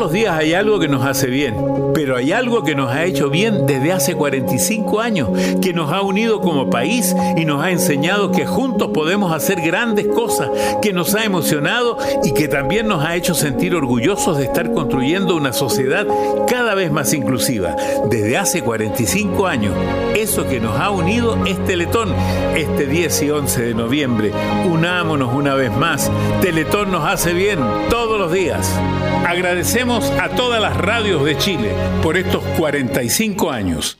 los días hay algo que nos hace bien, pero hay algo que nos ha hecho bien desde hace 45 años, que nos ha unido como país y nos ha enseñado que juntos podemos hacer grandes cosas, que nos ha emocionado y que también nos ha hecho sentir orgullosos de estar construyendo una sociedad cada vez más inclusiva. Desde hace 45 años, eso que nos ha unido es Teletón. Este 10 y 11 de noviembre, unámonos una vez más. Teletón nos hace bien todos los días. Agradecemos a todas las radios de Chile por estos 45 años.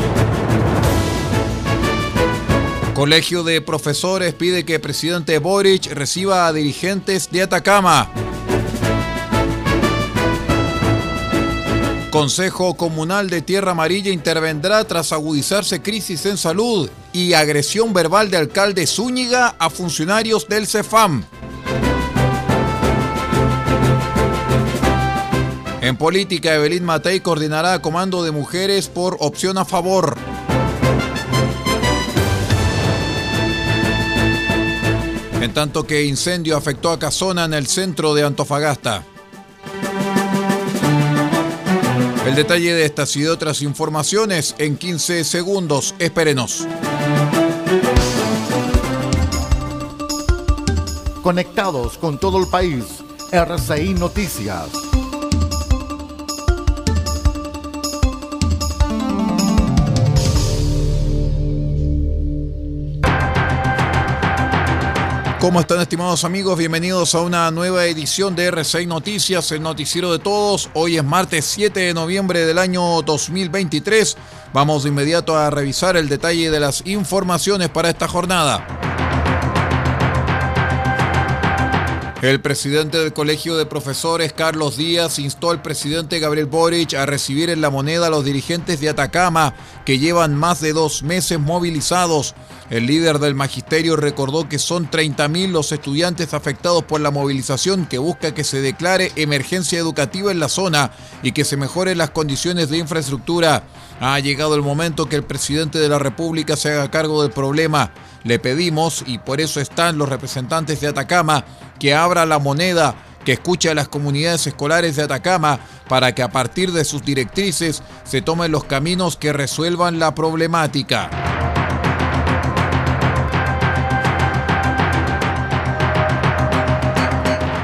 Colegio de Profesores pide que el presidente Boric reciba a dirigentes de Atacama. Consejo Comunal de Tierra Amarilla intervendrá tras agudizarse crisis en salud y agresión verbal de alcalde Zúñiga a funcionarios del CEFAM. En política, Evelyn Matei coordinará comando de mujeres por opción a favor. En tanto que incendio afectó a Casona en el centro de Antofagasta. El detalle de estas y de otras informaciones en 15 segundos. Espérenos. Conectados con todo el país. RCI Noticias. ¿Cómo están estimados amigos? Bienvenidos a una nueva edición de R6 Noticias, el noticiero de todos. Hoy es martes 7 de noviembre del año 2023. Vamos de inmediato a revisar el detalle de las informaciones para esta jornada. El presidente del Colegio de Profesores, Carlos Díaz, instó al presidente Gabriel Boric a recibir en la moneda a los dirigentes de Atacama, que llevan más de dos meses movilizados. El líder del magisterio recordó que son 30.000 los estudiantes afectados por la movilización que busca que se declare emergencia educativa en la zona y que se mejoren las condiciones de infraestructura. Ha llegado el momento que el presidente de la República se haga cargo del problema. Le pedimos, y por eso están los representantes de Atacama, que abra la moneda, que escuche a las comunidades escolares de Atacama para que a partir de sus directrices se tomen los caminos que resuelvan la problemática.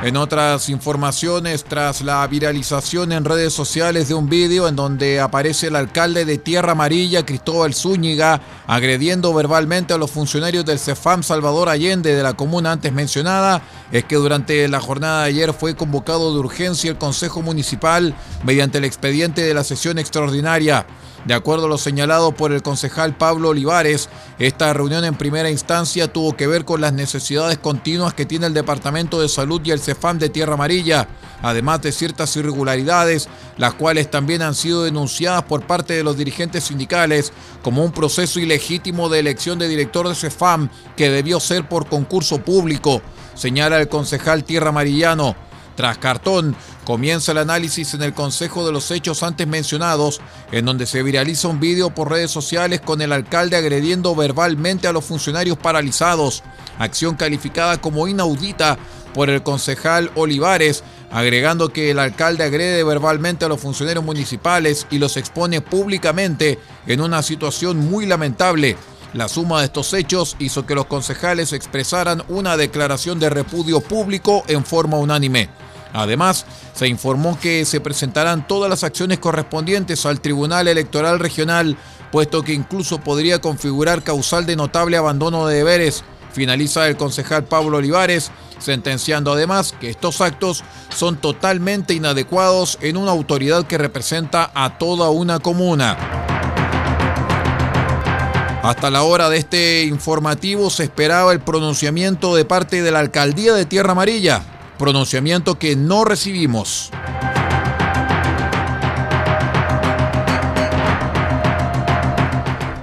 En otras informaciones, tras la viralización en redes sociales de un vídeo en donde aparece el alcalde de Tierra Amarilla, Cristóbal Zúñiga, agrediendo verbalmente a los funcionarios del CEFAM Salvador Allende de la comuna antes mencionada, es que durante la jornada de ayer fue convocado de urgencia el Consejo Municipal mediante el expediente de la sesión extraordinaria. De acuerdo a lo señalado por el concejal Pablo Olivares, esta reunión en primera instancia tuvo que ver con las necesidades continuas que tiene el Departamento de Salud y el CEFAM de Tierra Amarilla, además de ciertas irregularidades, las cuales también han sido denunciadas por parte de los dirigentes sindicales como un proceso ilegítimo de elección de director de CEFAM que debió ser por concurso público, señala el concejal Tierra Amarillano. Tras cartón, comienza el análisis en el Consejo de los hechos antes mencionados, en donde se viraliza un vídeo por redes sociales con el alcalde agrediendo verbalmente a los funcionarios paralizados, acción calificada como inaudita por el concejal Olivares, agregando que el alcalde agrede verbalmente a los funcionarios municipales y los expone públicamente en una situación muy lamentable. La suma de estos hechos hizo que los concejales expresaran una declaración de repudio público en forma unánime. Además, se informó que se presentarán todas las acciones correspondientes al Tribunal Electoral Regional, puesto que incluso podría configurar causal de notable abandono de deberes. Finaliza el concejal Pablo Olivares, sentenciando además que estos actos son totalmente inadecuados en una autoridad que representa a toda una comuna. Hasta la hora de este informativo se esperaba el pronunciamiento de parte de la alcaldía de Tierra Amarilla, pronunciamiento que no recibimos.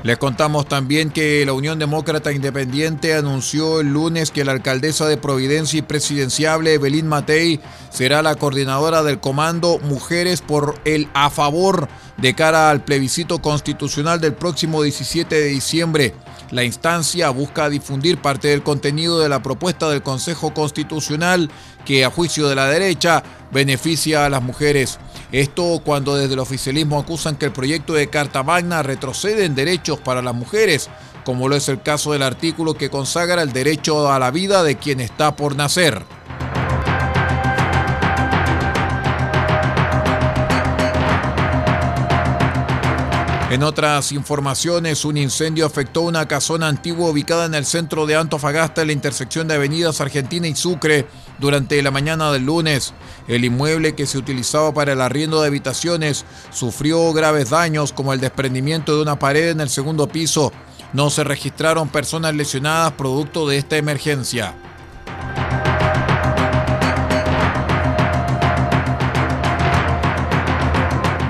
Les contamos también que la Unión Demócrata Independiente anunció el lunes que la alcaldesa de Providencia y presidenciable Evelyn Matei será la coordinadora del comando Mujeres por el a favor de cara al plebiscito constitucional del próximo 17 de diciembre. La instancia busca difundir parte del contenido de la propuesta del Consejo Constitucional que, a juicio de la derecha, beneficia a las mujeres. Esto cuando desde el oficialismo acusan que el proyecto de Carta Magna retrocede en derechos para las mujeres, como lo es el caso del artículo que consagra el derecho a la vida de quien está por nacer. En otras informaciones, un incendio afectó una casona antigua ubicada en el centro de Antofagasta en la intersección de avenidas Argentina y Sucre durante la mañana del lunes. El inmueble que se utilizaba para el arriendo de habitaciones sufrió graves daños como el desprendimiento de una pared en el segundo piso. No se registraron personas lesionadas producto de esta emergencia.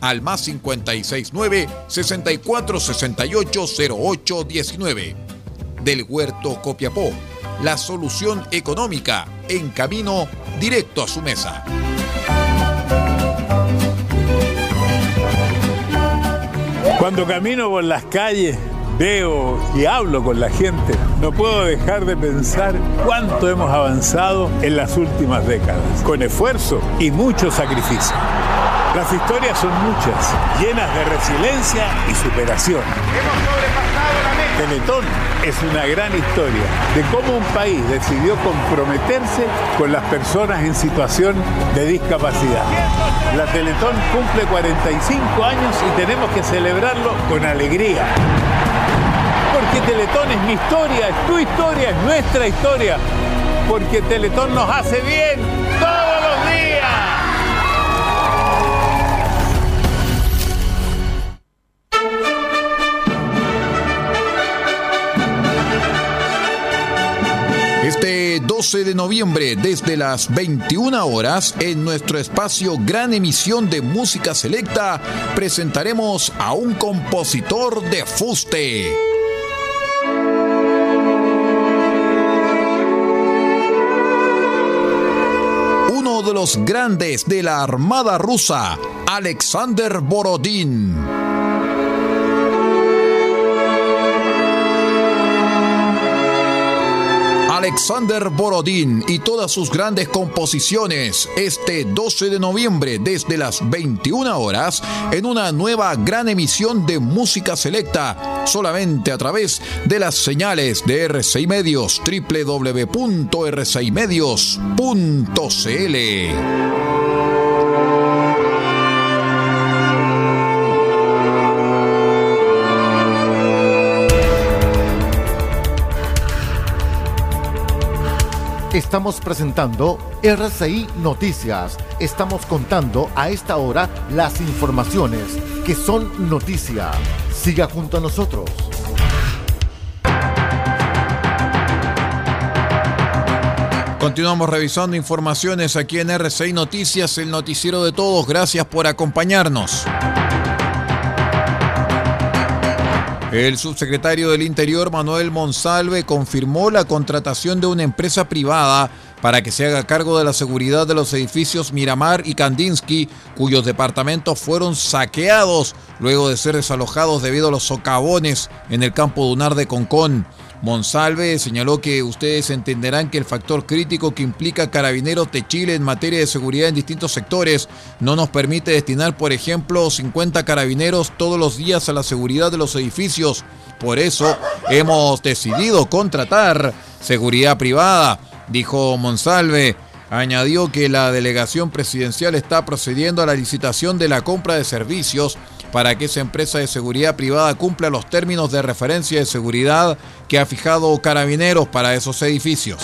al más 569 6468 0819. Del Huerto Copiapó, la solución económica en camino directo a su mesa. Cuando camino por las calles, veo y hablo con la gente, no puedo dejar de pensar cuánto hemos avanzado en las últimas décadas, con esfuerzo y mucho sacrificio. Las historias son muchas, llenas de resiliencia y superación. Teletón es una gran historia de cómo un país decidió comprometerse con las personas en situación de discapacidad. La Teletón cumple 45 años y tenemos que celebrarlo con alegría. Porque Teletón es mi historia, es tu historia, es nuestra historia. Porque Teletón nos hace bien 12 de noviembre desde las 21 horas en nuestro espacio Gran Emisión de Música Selecta presentaremos a un compositor de fuste. Uno de los grandes de la Armada Rusa, Alexander Borodín. Alexander Borodín y todas sus grandes composiciones este 12 de noviembre desde las 21 horas en una nueva gran emisión de música selecta solamente a través de las señales de RCI Medios www.rcimedios.cl. Estamos presentando RCI Noticias. Estamos contando a esta hora las informaciones que son noticia. Siga junto a nosotros. Continuamos revisando informaciones aquí en RCI Noticias, el noticiero de todos. Gracias por acompañarnos. El subsecretario del Interior, Manuel Monsalve, confirmó la contratación de una empresa privada para que se haga cargo de la seguridad de los edificios Miramar y Kandinsky, cuyos departamentos fueron saqueados luego de ser desalojados debido a los socavones en el campo dunar de Concón. Monsalve señaló que ustedes entenderán que el factor crítico que implica Carabineros de Chile en materia de seguridad en distintos sectores no nos permite destinar, por ejemplo, 50 carabineros todos los días a la seguridad de los edificios. Por eso hemos decidido contratar seguridad privada, dijo Monsalve. Añadió que la delegación presidencial está procediendo a la licitación de la compra de servicios para que esa empresa de seguridad privada cumpla los términos de referencia de seguridad que ha fijado Carabineros para esos edificios.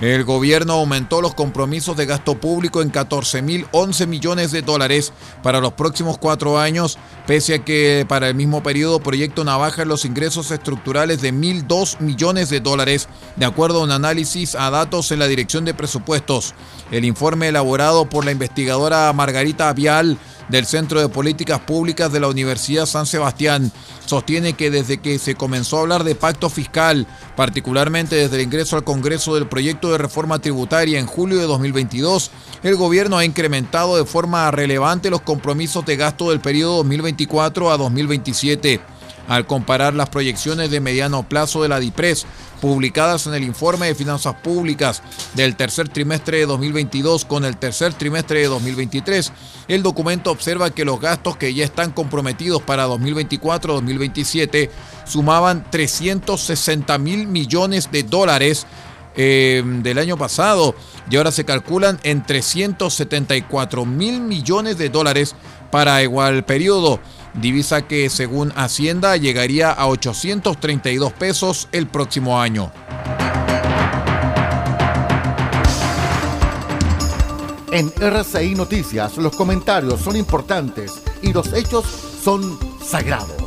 El gobierno aumentó los compromisos de gasto público en 14.011 millones de dólares para los próximos cuatro años, pese a que para el mismo periodo baja en los ingresos estructurales de 1.002 millones de dólares, de acuerdo a un análisis a datos en la Dirección de Presupuestos. El informe elaborado por la investigadora Margarita Vial del Centro de Políticas Públicas de la Universidad San Sebastián sostiene que desde que se comenzó a hablar de pacto fiscal, particularmente desde el ingreso al Congreso del proyecto de reforma tributaria en julio de 2022, el gobierno ha incrementado de forma relevante los compromisos de gasto del periodo 2024 a 2027. Al comparar las proyecciones de mediano plazo de la DIPRES publicadas en el informe de finanzas públicas del tercer trimestre de 2022 con el tercer trimestre de 2023, el documento observa que los gastos que ya están comprometidos para 2024-2027 sumaban 360 mil millones de dólares eh, del año pasado y ahora se calculan en 374 mil millones de dólares para igual periodo divisa que según Hacienda llegaría a 832 pesos el próximo año. En RCI Noticias los comentarios son importantes y los hechos son sagrados.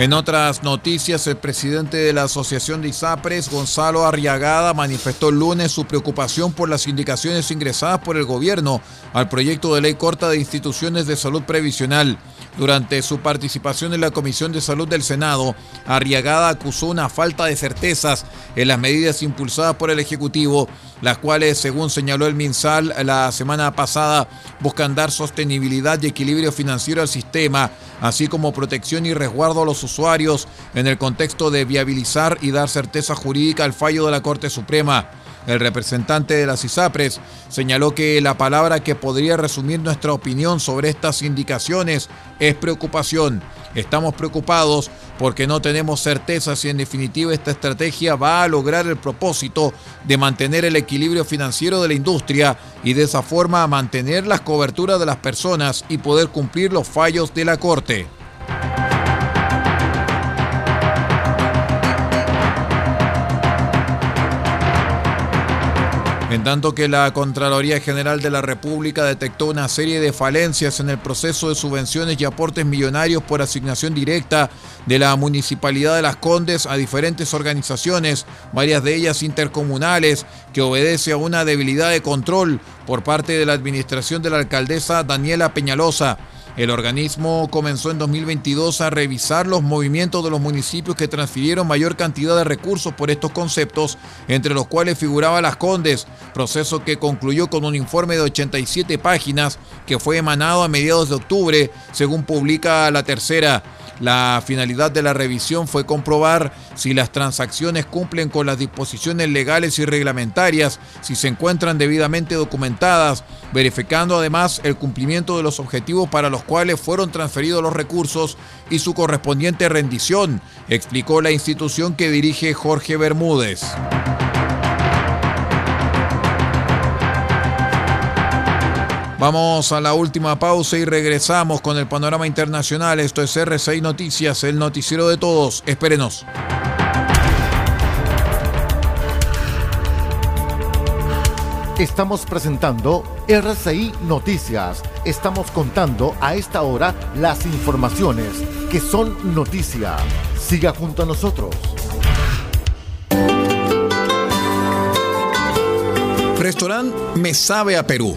En otras noticias, el presidente de la Asociación de ISAPRES, Gonzalo Arriagada, manifestó el lunes su preocupación por las indicaciones ingresadas por el gobierno al proyecto de ley corta de instituciones de salud previsional. Durante su participación en la Comisión de Salud del Senado, Arriagada acusó una falta de certezas en las medidas impulsadas por el Ejecutivo, las cuales, según señaló el MinSal la semana pasada, buscan dar sostenibilidad y equilibrio financiero al sistema, así como protección y resguardo a los usuarios en el contexto de viabilizar y dar certeza jurídica al fallo de la Corte Suprema. El representante de las ISAPRES señaló que la palabra que podría resumir nuestra opinión sobre estas indicaciones es preocupación. Estamos preocupados porque no tenemos certeza si en definitiva esta estrategia va a lograr el propósito de mantener el equilibrio financiero de la industria y de esa forma mantener las coberturas de las personas y poder cumplir los fallos de la Corte. En tanto que la Contraloría General de la República detectó una serie de falencias en el proceso de subvenciones y aportes millonarios por asignación directa de la Municipalidad de Las Condes a diferentes organizaciones, varias de ellas intercomunales, que obedece a una debilidad de control por parte de la administración de la alcaldesa Daniela Peñalosa. El organismo comenzó en 2022 a revisar los movimientos de los municipios que transfirieron mayor cantidad de recursos por estos conceptos, entre los cuales figuraba Las Condes, proceso que concluyó con un informe de 87 páginas que fue emanado a mediados de octubre, según publica la tercera. La finalidad de la revisión fue comprobar si las transacciones cumplen con las disposiciones legales y reglamentarias, si se encuentran debidamente documentadas, verificando además el cumplimiento de los objetivos para los cuales fueron transferidos los recursos y su correspondiente rendición, explicó la institución que dirige Jorge Bermúdez. Vamos a la última pausa y regresamos con el panorama internacional. Esto es R6 Noticias, el noticiero de todos. Espérenos. Estamos presentando RCI Noticias. Estamos contando a esta hora las informaciones que son noticia. Siga junto a nosotros. Restaurante Me Sabe a Perú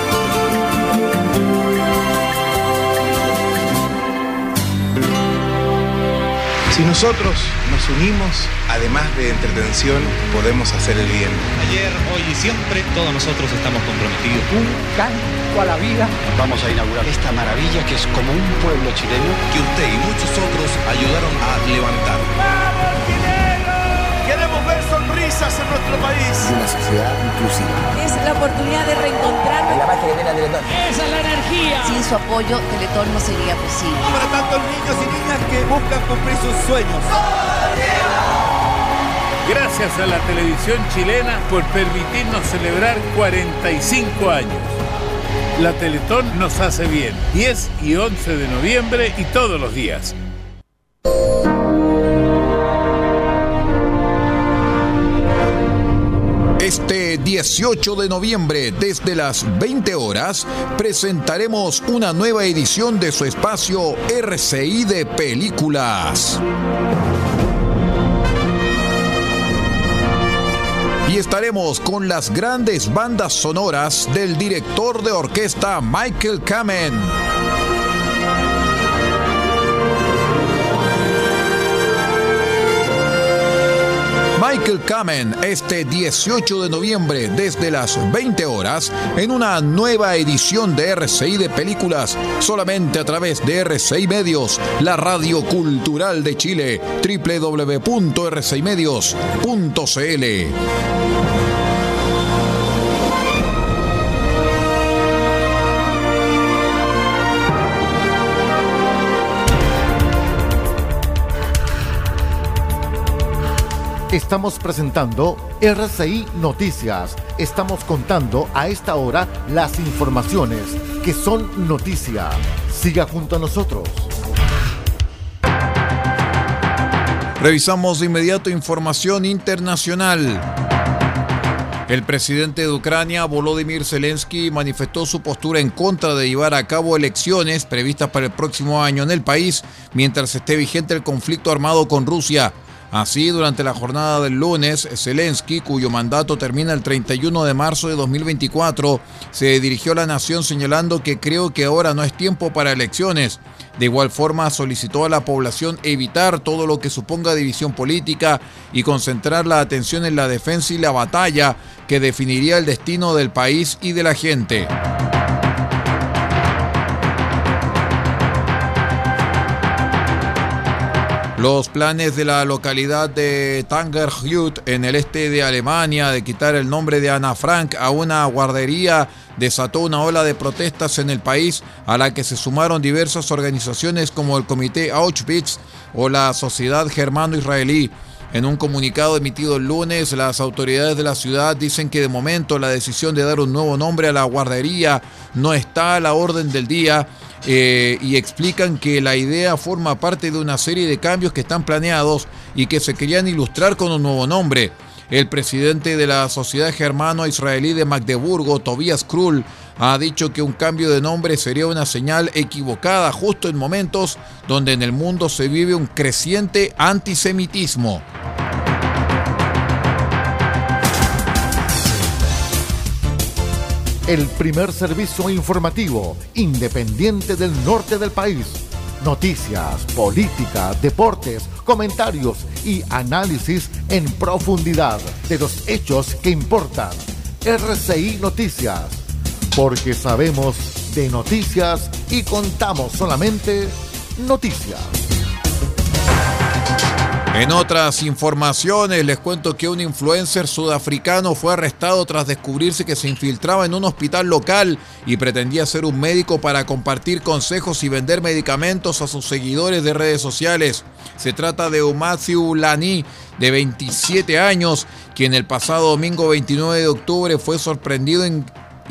Si nosotros nos unimos, además de entretención, podemos hacer el bien. Ayer, hoy y siempre, todos nosotros estamos comprometidos. Un canto a la vida. Vamos a inaugurar esta maravilla que es como un pueblo chileno. Que usted y muchos otros ayudaron a levantar. ¡Vamos, Queremos ver sonrisas en nuestro país. Una sociedad inclusiva. Es la oportunidad de reencontrarnos. La magia que tiene Teletón. Esa es la energía. Sin su apoyo, Teletón no sería posible. Para tantos niños y niñas que buscan cumplir sus sueños. Gracias a la televisión chilena por permitirnos celebrar 45 años. La Teletón nos hace bien. 10 y 11 de noviembre y todos los días. 18 de noviembre, desde las 20 horas, presentaremos una nueva edición de su espacio RCI de Películas. Y estaremos con las grandes bandas sonoras del director de orquesta Michael Kamen. Michael Kamen este 18 de noviembre desde las 20 horas en una nueva edición de RCI de películas solamente a través de RCI Medios, la radio cultural de Chile, www.rcimedios.cl. Estamos presentando RCI Noticias. Estamos contando a esta hora las informaciones que son noticia. Siga junto a nosotros. Revisamos de inmediato información internacional. El presidente de Ucrania, Volodymyr Zelensky, manifestó su postura en contra de llevar a cabo elecciones previstas para el próximo año en el país mientras esté vigente el conflicto armado con Rusia. Así, durante la jornada del lunes, Zelensky, cuyo mandato termina el 31 de marzo de 2024, se dirigió a la nación señalando que creo que ahora no es tiempo para elecciones. De igual forma, solicitó a la población evitar todo lo que suponga división política y concentrar la atención en la defensa y la batalla que definiría el destino del país y de la gente. Los planes de la localidad de Tangerhut en el este de Alemania de quitar el nombre de Ana Frank a una guardería desató una ola de protestas en el país a la que se sumaron diversas organizaciones como el Comité Auschwitz o la Sociedad Germano-Israelí. En un comunicado emitido el lunes, las autoridades de la ciudad dicen que de momento la decisión de dar un nuevo nombre a la guardería no está a la orden del día eh, y explican que la idea forma parte de una serie de cambios que están planeados y que se querían ilustrar con un nuevo nombre. El presidente de la Sociedad Germano-Israelí de Magdeburgo, Tobias Krull, ha dicho que un cambio de nombre sería una señal equivocada justo en momentos donde en el mundo se vive un creciente antisemitismo. El primer servicio informativo independiente del norte del país. Noticias, política, deportes, comentarios y análisis en profundidad de los hechos que importan. RCI Noticias. Porque sabemos de noticias y contamos solamente noticias. En otras informaciones les cuento que un influencer sudafricano fue arrestado tras descubrirse que se infiltraba en un hospital local y pretendía ser un médico para compartir consejos y vender medicamentos a sus seguidores de redes sociales. Se trata de Umathiu Lani, de 27 años, quien el pasado domingo 29 de octubre fue sorprendido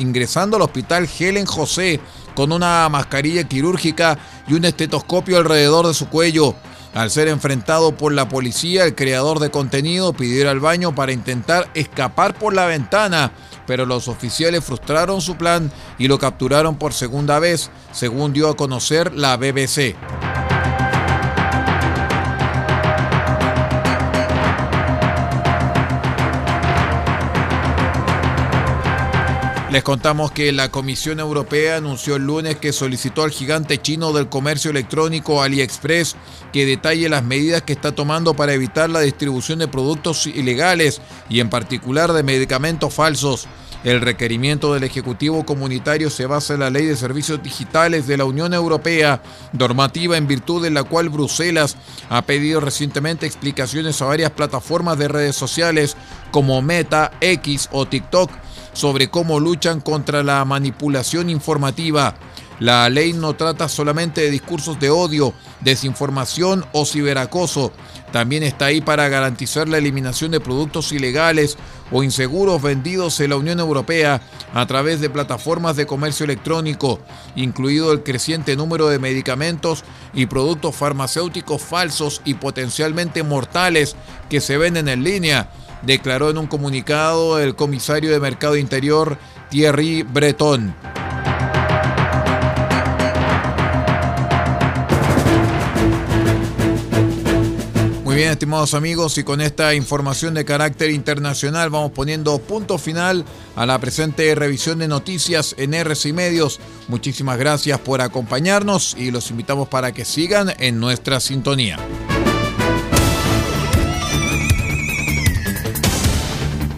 ingresando al hospital Helen José con una mascarilla quirúrgica y un estetoscopio alrededor de su cuello. Al ser enfrentado por la policía, el creador de contenido pidió ir al baño para intentar escapar por la ventana, pero los oficiales frustraron su plan y lo capturaron por segunda vez, según dio a conocer la BBC. Les contamos que la Comisión Europea anunció el lunes que solicitó al gigante chino del comercio electrónico AliExpress que detalle las medidas que está tomando para evitar la distribución de productos ilegales y en particular de medicamentos falsos. El requerimiento del Ejecutivo Comunitario se basa en la Ley de Servicios Digitales de la Unión Europea, normativa en virtud de la cual Bruselas ha pedido recientemente explicaciones a varias plataformas de redes sociales como Meta, X o TikTok sobre cómo luchan contra la manipulación informativa. La ley no trata solamente de discursos de odio, desinformación o ciberacoso. También está ahí para garantizar la eliminación de productos ilegales o inseguros vendidos en la Unión Europea a través de plataformas de comercio electrónico, incluido el creciente número de medicamentos y productos farmacéuticos falsos y potencialmente mortales que se venden en línea declaró en un comunicado el comisario de Mercado Interior Thierry Breton. Muy bien, estimados amigos, y con esta información de carácter internacional vamos poniendo punto final a la presente revisión de noticias en RCI Medios. Muchísimas gracias por acompañarnos y los invitamos para que sigan en nuestra sintonía.